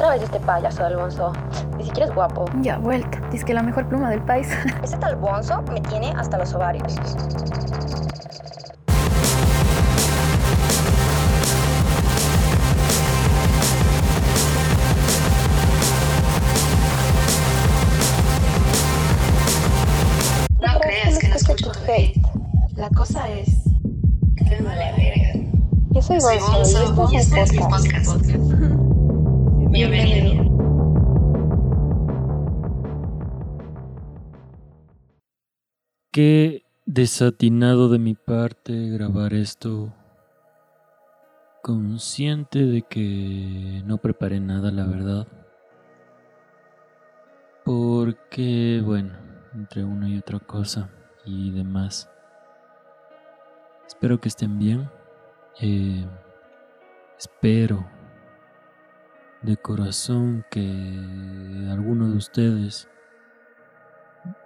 Otra vez este payaso del Bonzo. Ni siquiera es guapo. Ya, vuelta. Dice que la mejor pluma del país. Este tal Bonzo me tiene hasta los ovarios. No creas que no escucho hate. La cosa es que me vale verga. Yo soy Soy Bonzo y este este es mi podcast. podcast. Qué desatinado de mi parte grabar esto. Consciente de que no preparé nada, la verdad. Porque, bueno, entre una y otra cosa y demás. Espero que estén bien. Eh, espero de corazón que alguno de ustedes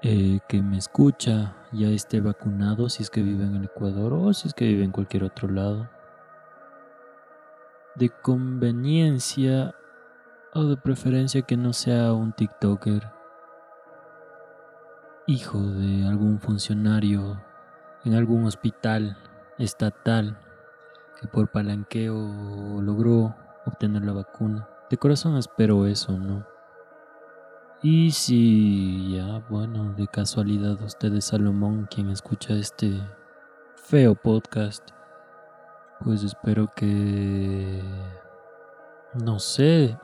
eh, que me escucha ya esté vacunado si es que vive en el Ecuador o si es que vive en cualquier otro lado. De conveniencia o de preferencia que no sea un TikToker, hijo de algún funcionario en algún hospital estatal que por palanqueo logró obtener la vacuna. De corazón espero eso, ¿no? Y si ya, bueno, de casualidad usted es Salomón quien escucha este feo podcast, pues espero que... No sé.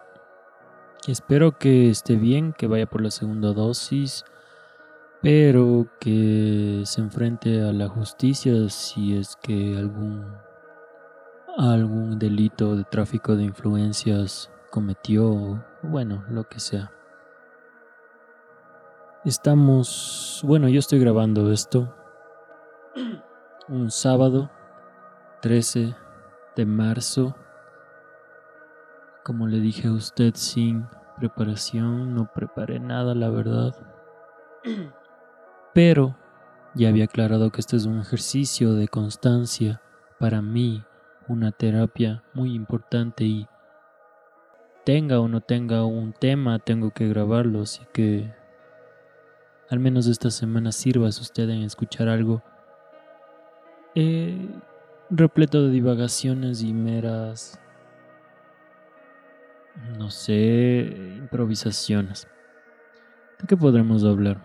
Espero que esté bien, que vaya por la segunda dosis, pero que se enfrente a la justicia si es que algún algún delito de tráfico de influencias cometió, bueno, lo que sea. Estamos, bueno, yo estoy grabando esto un sábado 13 de marzo. Como le dije a usted, sin preparación, no preparé nada, la verdad. Pero ya había aclarado que este es un ejercicio de constancia para mí, una terapia muy importante y tenga o no tenga un tema, tengo que grabarlo, así que al menos esta semana sirvas usted en escuchar algo eh, repleto de divagaciones y meras, no sé, improvisaciones. ¿De qué podremos hablar?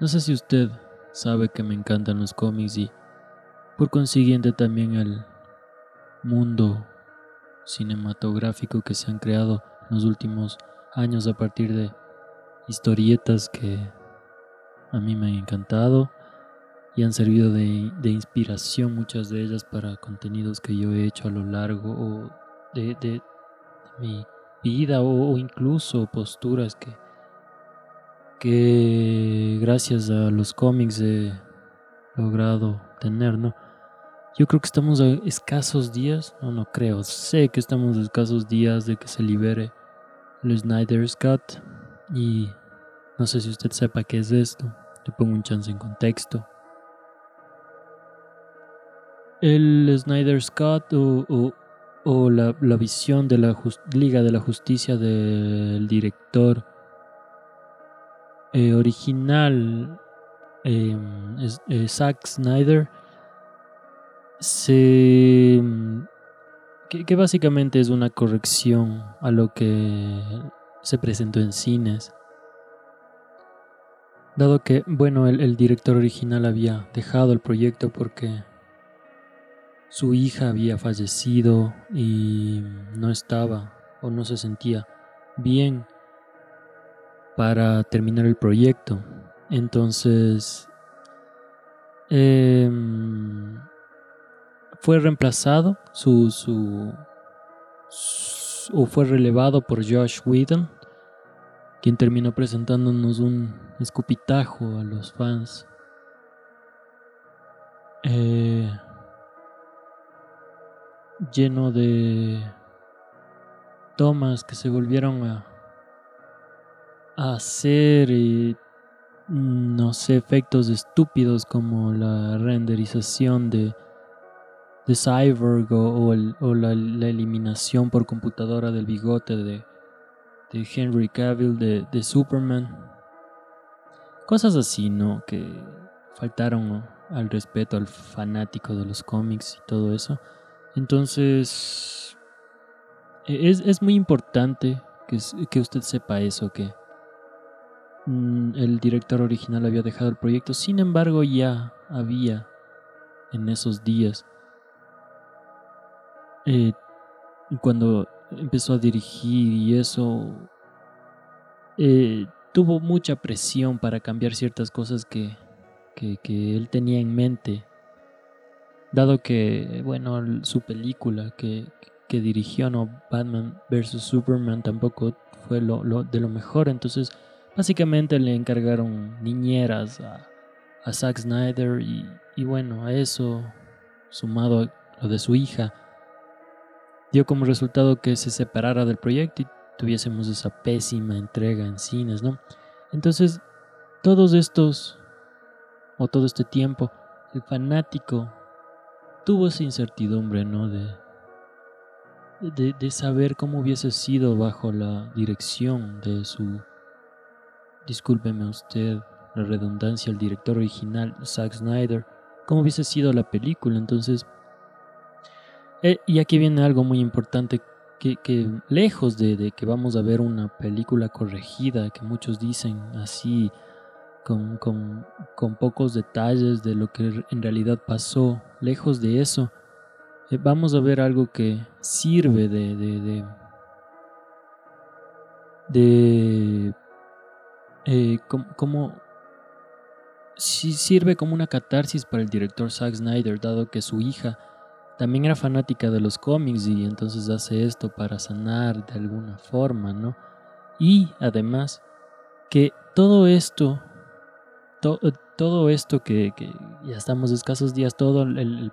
No sé si usted sabe que me encantan los cómics y por consiguiente también el mundo cinematográfico que se han creado en los últimos años a partir de historietas que a mí me han encantado y han servido de, inspiración muchas de ellas para contenidos que yo he hecho a lo largo de mi vida o, o incluso posturas que, que gracias a los cómics he logrado tener, ¿no? Yo creo que estamos a escasos días, no, no creo, sé que estamos a escasos días de que se libere el Snyder's Cut y no sé si usted sepa qué es esto, le pongo un chance en contexto. El Snyder's Cut o, o- o la, la visión de la Liga de la Justicia del director eh, original es- eh, Zack Snyder se que, básicamente es una corrección a lo que se presentó en cines dado que bueno el, el director original había dejado el proyecto porque su hija había fallecido y no estaba o no se sentía bien para terminar el proyecto. Entonces em, fue reemplazado su, su, o fue relevado por Josh Whedon, quien terminó presentándonos un escupitajo a los fans. Eh, lleno de tomas que se volvieron a, a hacer y no sé, efectos estúpidos como la renderización de, de Cyborg o, la, eliminación por computadora del bigote de, de Henry Cavill de, Superman. Cosas así, ¿no? Que faltaron al respeto al fanático de los cómics y todo eso. Entonces, e, es, muy importante que, que, usted sepa eso, que mm, el director original había dejado el proyecto, sin embargo ya había en esos días, eh, cuando empezó a dirigir y eso, eh, tuvo mucha presión para cambiar ciertas cosas que, que, él tenía en mente, dado que, bueno, su película que, que dirigió, no Batman vs. Superman, tampoco fue lo, de lo mejor, entonces básicamente le encargaron niñeras a, a Zack Snyder y, y bueno, a eso, sumado a lo de su hija, dio como resultado que se separara del proyecto y tuviésemos esa pésima entrega en cines, ¿no? Entonces, todos estos o todo este tiempo, el fanático tuvo esa incertidumbre, ¿no? De, de, saber cómo hubiese sido bajo la dirección de su, discúlpeme usted, la redundancia, el director original, Zack Snyder, cómo hubiese sido la película. Entonces, eh, y aquí viene algo muy importante, que, que lejos de, de, que vamos a ver una película corregida, que muchos dicen así, con, con, con, pocos detalles de lo que en realidad pasó. Lejos de eso, eh, vamos a ver algo que sirve de, de, de, eh, como, si sirve como una catarsis para el director Zack Snyder, dado que su hija también era fanática de los cómics y entonces hace esto para sanar de alguna forma, ¿no? Y además que todo esto todo esto que, ya estamos escasos días, todo el,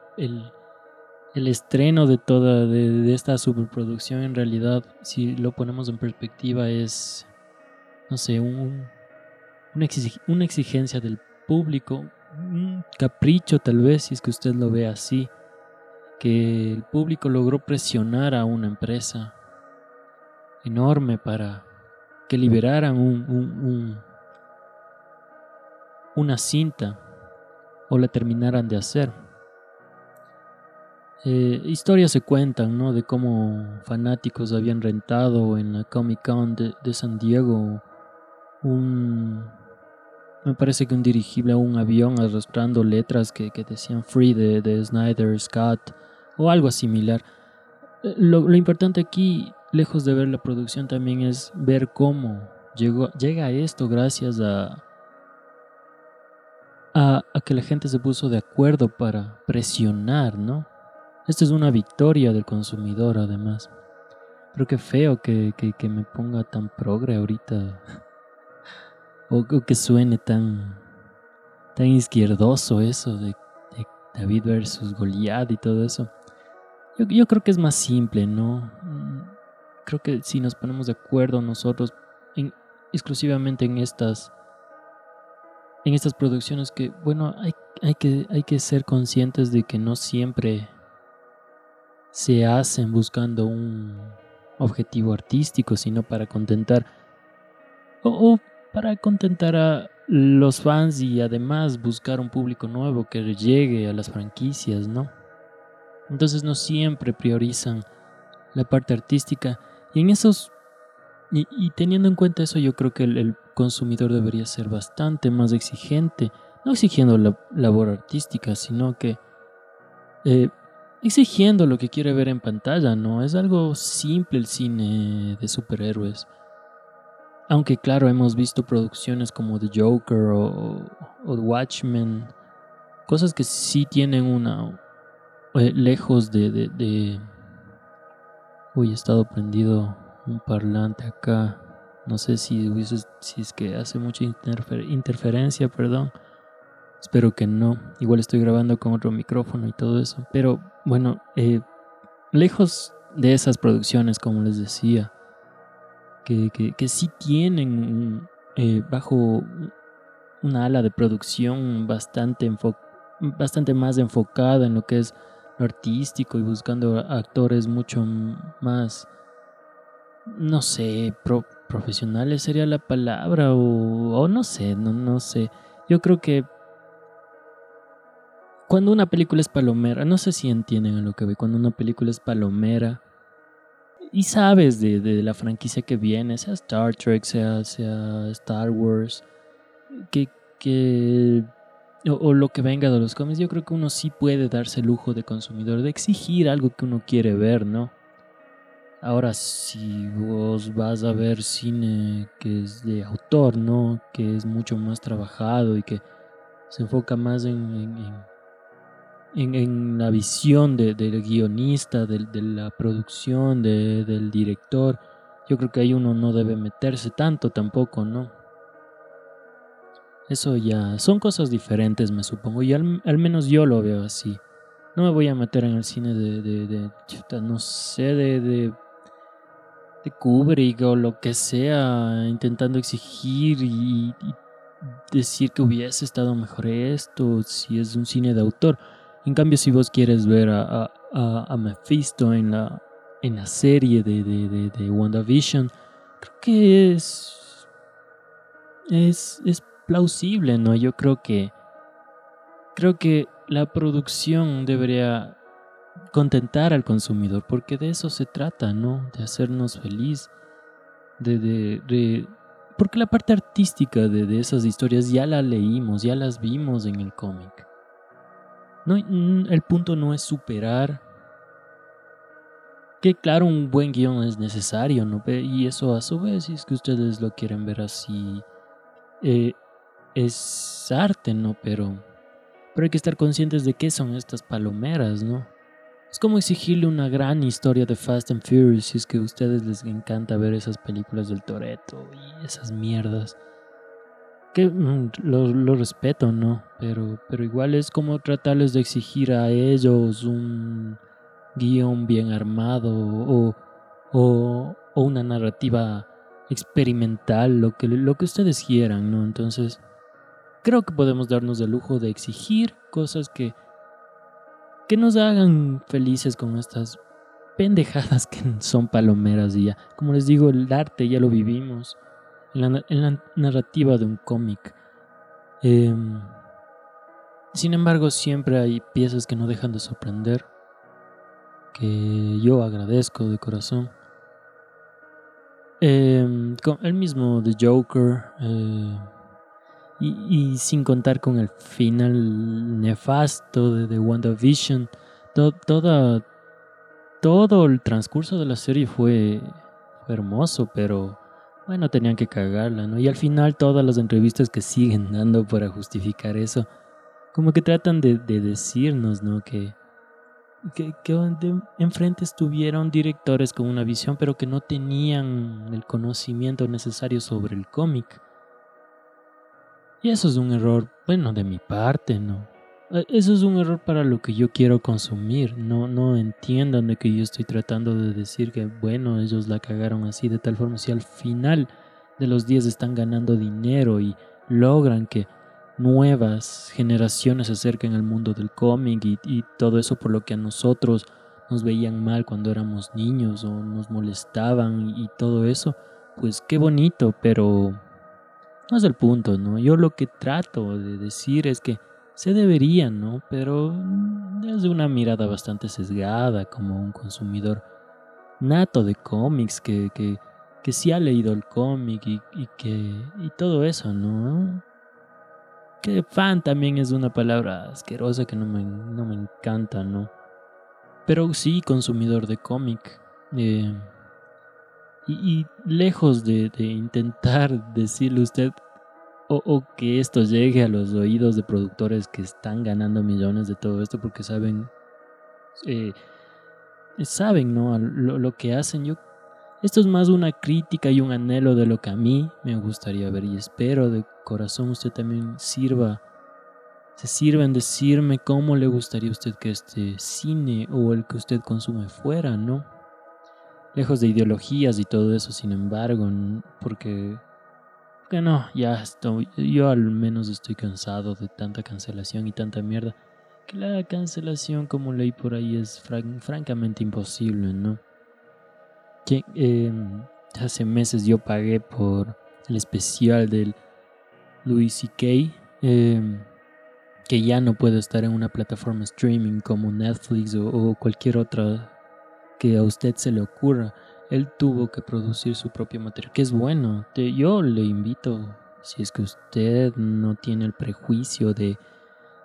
estreno de toda de, esta superproducción en realidad, si lo ponemos en perspectiva, es, no sé, un, una, exigencia del público, un capricho tal vez, si es que usted lo ve así, que el público logró presionar a una empresa enorme para que liberaran un una cinta o la terminaran de hacer. Eh, historias se cuentan, ¿no? De cómo fanáticos habían rentado en la Comic Con de, San Diego un, me parece que un dirigible a un avión arrastrando letras que, decían Free de, de, Snyder, Scott o algo similar. Eh, lo, importante aquí, lejos de ver la producción, también es ver cómo llega esto gracias a, a, que la gente se puso de acuerdo para presionar, ¿no? Esta es una victoria del consumidor, además. Pero qué feo que, me ponga tan progre ahorita. o, que suene tan, tan izquierdoso eso de, David versus Goliath y todo eso. Yo, creo que es más simple, ¿no? Creo que si nos ponemos de acuerdo nosotros exclusivamente en estas en estas producciones que, bueno, hay, hay, que, hay que ser conscientes de que no siempre se hacen buscando un objetivo artístico, sino para contentar o, para contentar a los fans y además buscar un público nuevo que llegue a las franquicias, ¿no? Entonces no siempre priorizan la parte artística y en esos y, teniendo en cuenta eso yo creo que el consumidor debería ser bastante más exigente, no exigiendo la labor artística, sino que eh, exigiendo lo que quiere ver en pantalla, ¿no? Es algo simple el cine de superhéroes. Aunque claro, hemos visto producciones como The Joker o, o Watchmen, cosas que sí tienen una... Lejos de, de. Uy, he estado prendido un parlante acá. No sé si, si es que hace mucha interferencia, perdón. Espero que no. Igual estoy grabando con otro micrófono y todo eso. Pero bueno, eh, lejos de esas producciones, como les decía, que, que, sí tienen eh, bajo una ala de producción bastante, bastante más enfocada en lo que es artístico y buscando actores mucho más, no sé, profesionales sería la palabra o, no sé, no, no sé. Yo creo que cuando una película es palomera, no sé si entienden a lo que ve, cuando una película es palomera y sabes de, la franquicia que viene, sea Star Trek, sea, sea Star Wars, que, que o, lo que venga de los cómics, yo creo que uno sí puede darse el lujo de consumidor, de exigir algo que uno quiere ver, ¿no? Ahora, si vos vas a ver cine que es de autor, ¿no? Que es mucho más trabajado y que se enfoca más en en, la visión del guionista, de, la producción, del director. Yo creo que ahí uno no debe meterse tanto tampoco, ¿no? Eso ya son cosas diferentes, me supongo, y al, menos yo lo veo así. No me voy a meter en el cine de, de, no sé, de, de, de Kubrick o lo que sea, intentando exigir y decir que hubiese estado mejor esto, si es un cine de autor. En cambio, si vos quieres ver a, a, Mephisto en la, en la serie de, de, de, WandaVision, creo que es, es, es plausible, ¿no? Yo creo que creo que la producción debería contentar al consumidor, porque de eso se trata, ¿no? De hacernos feliz, de, de, porque la parte artística de, de, esas historias ya la leímos, ya las vimos en el cómic. No, el punto no es superar. Que claro, un buen guion es necesario, ¿no? Y eso a su vez, si es que ustedes lo quieren ver así, eh, es arte, ¿no? Pero, pero hay que estar conscientes de qué son estas palomeras, ¿no? Es como exigirle una gran historia de Fast and Furious si es que a ustedes les encanta ver esas películas del Toreto y esas mierdas que mm, lo, respeto, ¿no? Pero, pero igual es como tratarles de exigir a ellos un guion bien armado o, o, una narrativa experimental, lo que, lo que ustedes quieran, ¿no? Entonces, creo que podemos darnos el lujo de exigir cosas que, que nos hagan felices con estas pendejadas que son palomeras y ya. Como les digo, el arte ya lo vivimos en la, narrativa de un cómic. Em, sin embargo, siempre hay piezas que no dejan de sorprender, que yo agradezco de corazón. Con el mismo The Joker, eh, y, sin contar con el final nefasto de, The WandaVision, toda, todo el transcurso de la serie fue hermoso, pero bueno, tenían que cagarla, ¿no? Y al final todas las entrevistas que siguen dando para justificar eso, como que tratan de, decirnos, ¿no? Que, que, enfrente estuvieron directores con una visión, pero que no tenían el conocimiento necesario sobre el cómic. Y eso es un error, bueno, de mi parte, ¿no? Eh, eso es un error para lo que yo quiero consumir. No, no entiendan de que yo estoy tratando de decir que, bueno, ellos la cagaron así de tal forma. Si al final de los días están ganando dinero y logran que nuevas generaciones se acerquen al mundo del cómic y, y todo eso por lo que a nosotros nos veían mal cuando éramos niños o nos molestaban y todo eso, pues qué bonito, pero no es el punto, ¿no? Yo lo que trato de decir es que se deberían, ¿no? Pero desde una mirada bastante sesgada como un consumidor nato de cómics que, que, que sí ha leído el cómic y, que y todo eso, ¿no? Que fan también es una palabra asquerosa que no me, no me encanta, ¿no? Pero sí consumidor de cómic. Eh, y, y, lejos de, intentar decirle usted o, que esto llegue a los oídos de productores que están ganando millones de todo esto porque saben, eh, saben, ¿no? Lo, lo, que hacen. Yo, esto es más una crítica y un anhelo de lo que a mí me gustaría ver y espero de corazón usted también sirva, se sirva en decirme cómo le gustaría a usted que este cine o el que usted consume fuera, ¿no? Lejos de ideologías y todo eso, sin embargo, porque que no, ya estoy, yo al menos estoy cansado de tanta cancelación y tanta mierda que la cancelación como leí por ahí es francamente imposible, ¿no? Que em, hace meses yo pagué por el especial del Louis C.K. Em, que ya no puede estar en una plataforma streaming como Netflix o, cualquier otra que a usted se le ocurra. Él tuvo que producir su propio material, que es bueno. yo le invito, si es que usted no tiene el prejuicio de,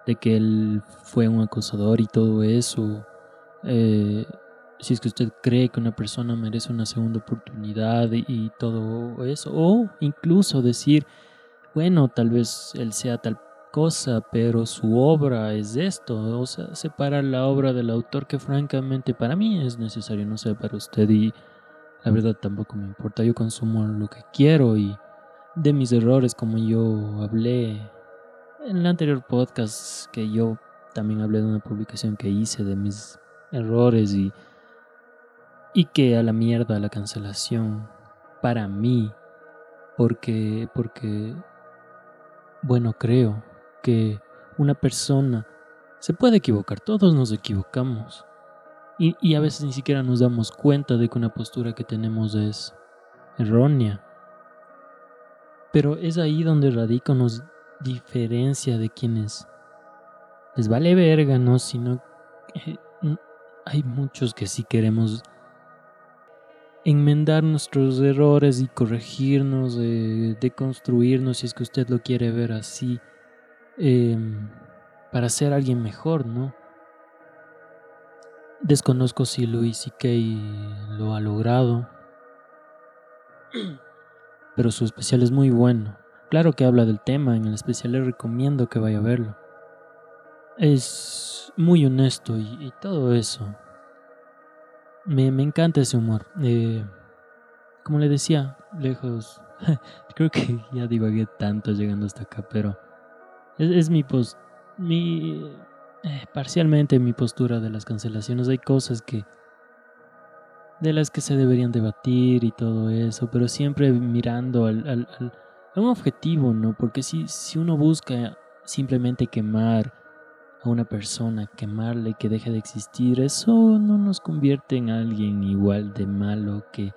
de que él fue un acosador y todo eso, eh, si es que usted cree que una persona merece una segunda oportunidad y todo eso, o incluso decir, bueno, tal vez él sea tal cosa, pero su obra es esto, o sea, separar la obra del autor que francamente para mí es necesario, no sé, para usted y la verdad tampoco me importa, yo consumo lo que quiero y de mis errores como yo hablé en el anterior podcast que yo también hablé de una publicación que hice de mis errores y y que a la mierda la cancelación para mí porque porque bueno creo que una persona se puede equivocar, todos nos equivocamos. Y, a veces ni siquiera nos damos cuenta de que una postura que tenemos es errónea. Pero es ahí donde radica nos diferencia de quienes les vale verga, ¿no? Sino que hay muchos que sí queremos enmendar nuestros errores y corregirnos, de, de construirnos, si es que usted lo quiere ver así. Em, para ser alguien mejor, ¿no? Desconozco si Louis C.K. lo ha logrado, pero su especial es muy bueno. Claro que habla del tema, en el especial le recomiendo que vaya a verlo. Es muy honesto y, todo eso. Me, encanta ese humor. Eh, como le decía, lejos. Creo que ya divagué tanto llegando hasta acá, pero es, mi post. Mi. Eh, parcialmente mi postura de las cancelaciones. Hay cosas que. de las que se deberían debatir y todo eso, pero siempre mirando al, al, al a un objetivo, ¿no? Porque si, si uno busca simplemente quemar a una persona, quemarle, que deje de existir, eso no nos convierte en alguien igual de malo que,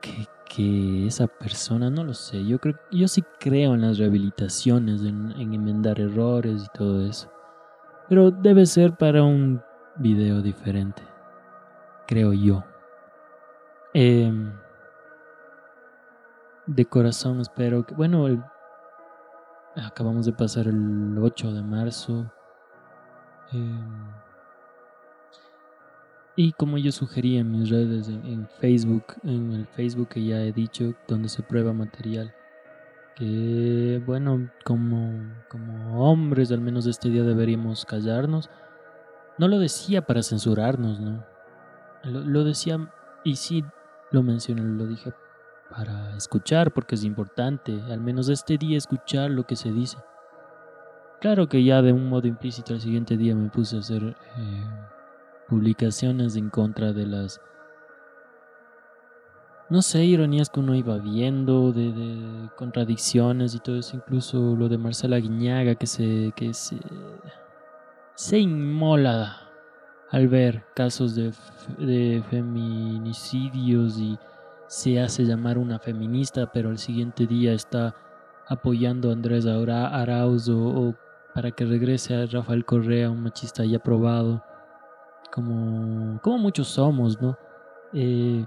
que, que esa persona, no lo sé, yo creo, yo sí creo en las rehabilitaciones, en, enmendar errores y todo eso. Pero debe ser para un video diferente, creo yo. Em, de corazón espero que, bueno, acabamos de pasar el 8 de marzo. Eh, y como yo sugerí en mis redes, en, Facebook, en el Facebook que ya he dicho, donde se prueba material, que bueno, como, como hombres, al menos este día deberíamos callarnos. No lo decía para censurarnos, ¿no? Lo, lo decía, y sí lo mencioné, lo dije para escuchar, porque es importante, al menos este día, escuchar lo que se dice. Claro que ya de un modo implícito al siguiente día me puse a hacer... Eh, publicaciones en contra de las, no sé, ironías que uno iba viendo, de, contradicciones y todo eso, incluso lo de Marcela Guiñaga que se, que se, se inmola al ver casos de, de feminicidios y se hace llamar una feminista, pero el siguiente día está apoyando a Andrés Arauz o, o para que regrese a Rafael Correa, un machista ya probado como, como muchos somos, ¿no? Eh,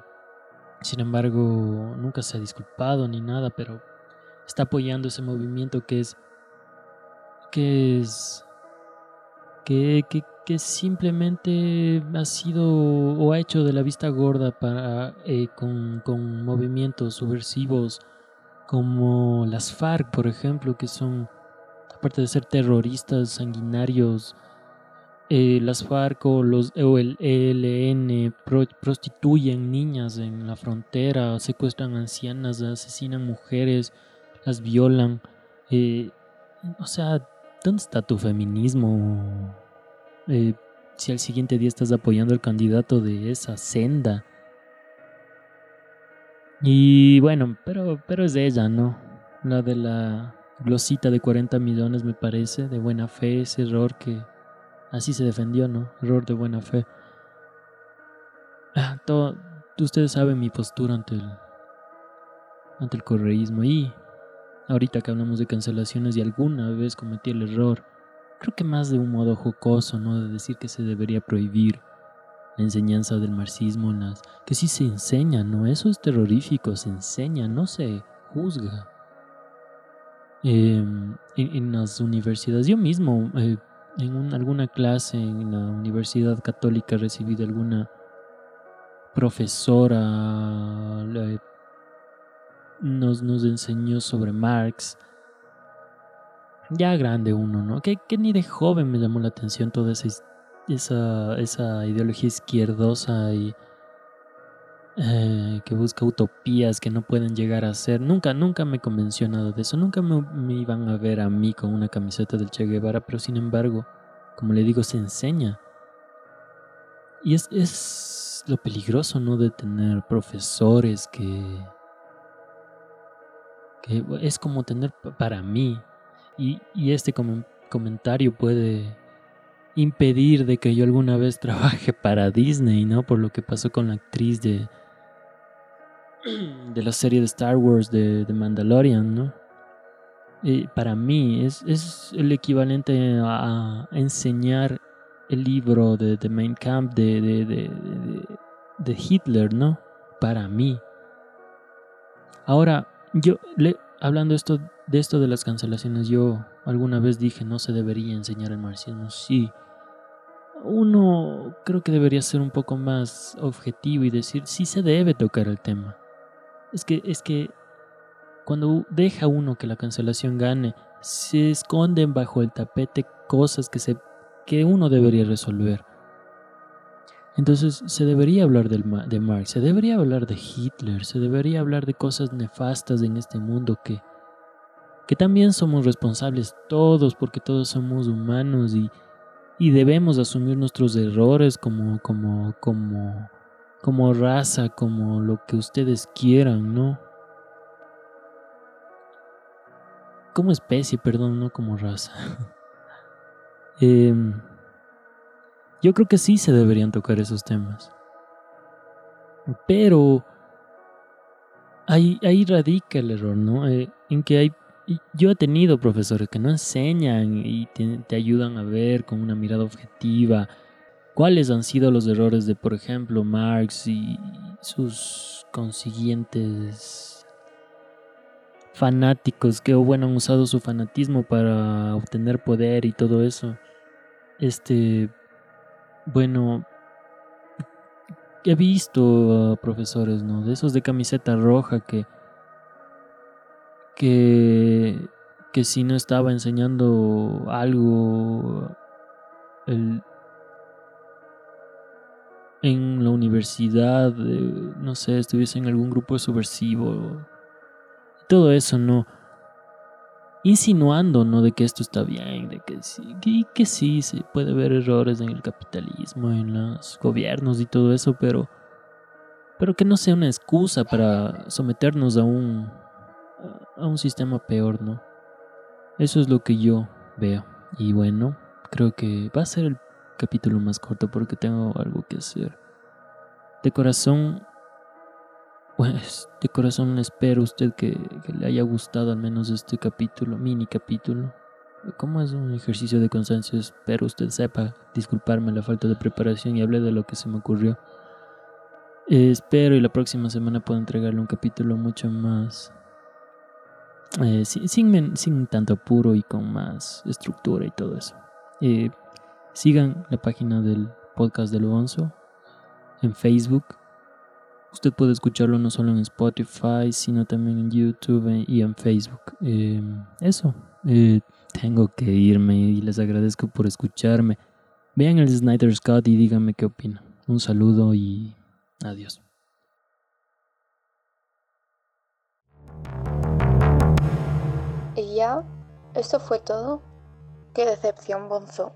sin embargo, nunca se ha disculpado ni nada, pero está apoyando ese movimiento que es que es que, que, que simplemente ha sido o ha hecho de la vista gorda para eh, con, con movimientos subversivos como las FARC, por ejemplo, que son aparte de ser terroristas sanguinarios eh, las FARC o, los, o el ELN prostituyen niñas en la frontera, secuestran ancianas, asesinan mujeres, las violan. Eh, o sea, ¿dónde está tu feminismo? Eh, si al siguiente día estás apoyando al candidato de esa senda. Y bueno, pero, pero es ella, ¿no? La de la glosita de 40 millones, me parece, de buena fe, ese error que así se defendió, ¿no? Error de buena fe. Ah, todo, ustedes saben mi postura ante el, ante el correísmo y ahorita que hablamos de cancelaciones y alguna vez cometí el error, creo que más de un modo jocoso, ¿no? De decir que se debería prohibir la enseñanza del marxismo, en las, que sí se enseña, ¿no? Eso es terrorífico, se enseña, no se juzga. Em, en, las universidades, yo mismo eh, en alguna clase en la Universidad Católica recibí de alguna profesora, nos, nos enseñó sobre Marx. Ya grande uno, ¿no? Que, que ni de joven me llamó la atención toda esa, esa, esa ideología izquierdosa y eh, que busca utopías que no pueden llegar a ser. Nunca, nunca me convenció nada de eso. Nunca me, iban a ver a mí con una camiseta del Che Guevara, pero sin embargo, como le digo, se enseña. Y es, es lo peligroso, ¿no? De tener profesores que que es como tener para mí. Y, este comentario puede impedir de que yo alguna vez trabaje para Disney, ¿no? Por lo que pasó con la actriz de, de la serie de Star Wars de, de Mandalorian, ¿no? Y para mí es, es, el equivalente a, enseñar el libro de, de Mein Kampf de, de, de Hitler, ¿no? Para mí. Ahora, yo, le, hablando esto, de esto de las cancelaciones, yo alguna vez dije no se debería enseñar el marxismo. Sí, uno creo que debería ser un poco más objetivo y decir sí se debe tocar el tema. Es que, es que cuando deja uno que la cancelación gane, se esconden bajo el tapete cosas que, se, que uno debería resolver. Entonces se debería hablar de Marx, se debería hablar de Hitler, se debería hablar de cosas nefastas en este mundo que, que también somos responsables todos porque todos somos humanos y, y debemos asumir nuestros errores como, como, como, como raza, como lo que ustedes quieran, ¿no? Como especie, perdón, no como raza. eh, yo creo que sí se deberían tocar esos temas. Pero ahí, ahí radica el error, ¿no? Eh, en que hay... Yo he tenido profesores que no enseñan y te ayudan a ver con una mirada objetiva cuáles han sido los errores de, por ejemplo, Marx y sus consiguientes fanáticos que, bueno, han usado su fanatismo para obtener poder y todo eso. Este, bueno, he visto profesores, ¿no? De esos de camiseta roja que, que, que si no estaba enseñando algo el, universidad, eh, no sé, estuviese en algún grupo subversivo, todo eso, ¿no? insinuando, ¿no? De que esto está bien, de que sí, y que sí, se puede ver errores en el capitalismo, en los gobiernos y todo eso, pero, pero que no sea una excusa para someternos a un, a un sistema peor, ¿no? Eso es lo que yo veo. Y bueno, creo que va a ser el capítulo más corto porque tengo algo que hacer. De corazón, pues de corazón espero usted que, le haya gustado al menos este capítulo, mini capítulo. Como es un ejercicio de constancia, espero usted sepa disculparme la falta de preparación y hable de lo que se me ocurrió. espero y la próxima semana pueda entregarle un capítulo mucho más eh, sin, sin, tanto apuro y con más estructura y todo eso. Eh, sigan la página del podcast de Luonzo en Facebook Usted puede escucharlo no solo en Spotify, sino también en YouTube y en Facebook. Em, eso, eh, tengo que irme y les agradezco por escucharme. Vean el Snyder Scott y díganme qué opinan. Un saludo y adiós. ¿Y ya? ¿Esto fue todo? Qué decepción, Bonzo.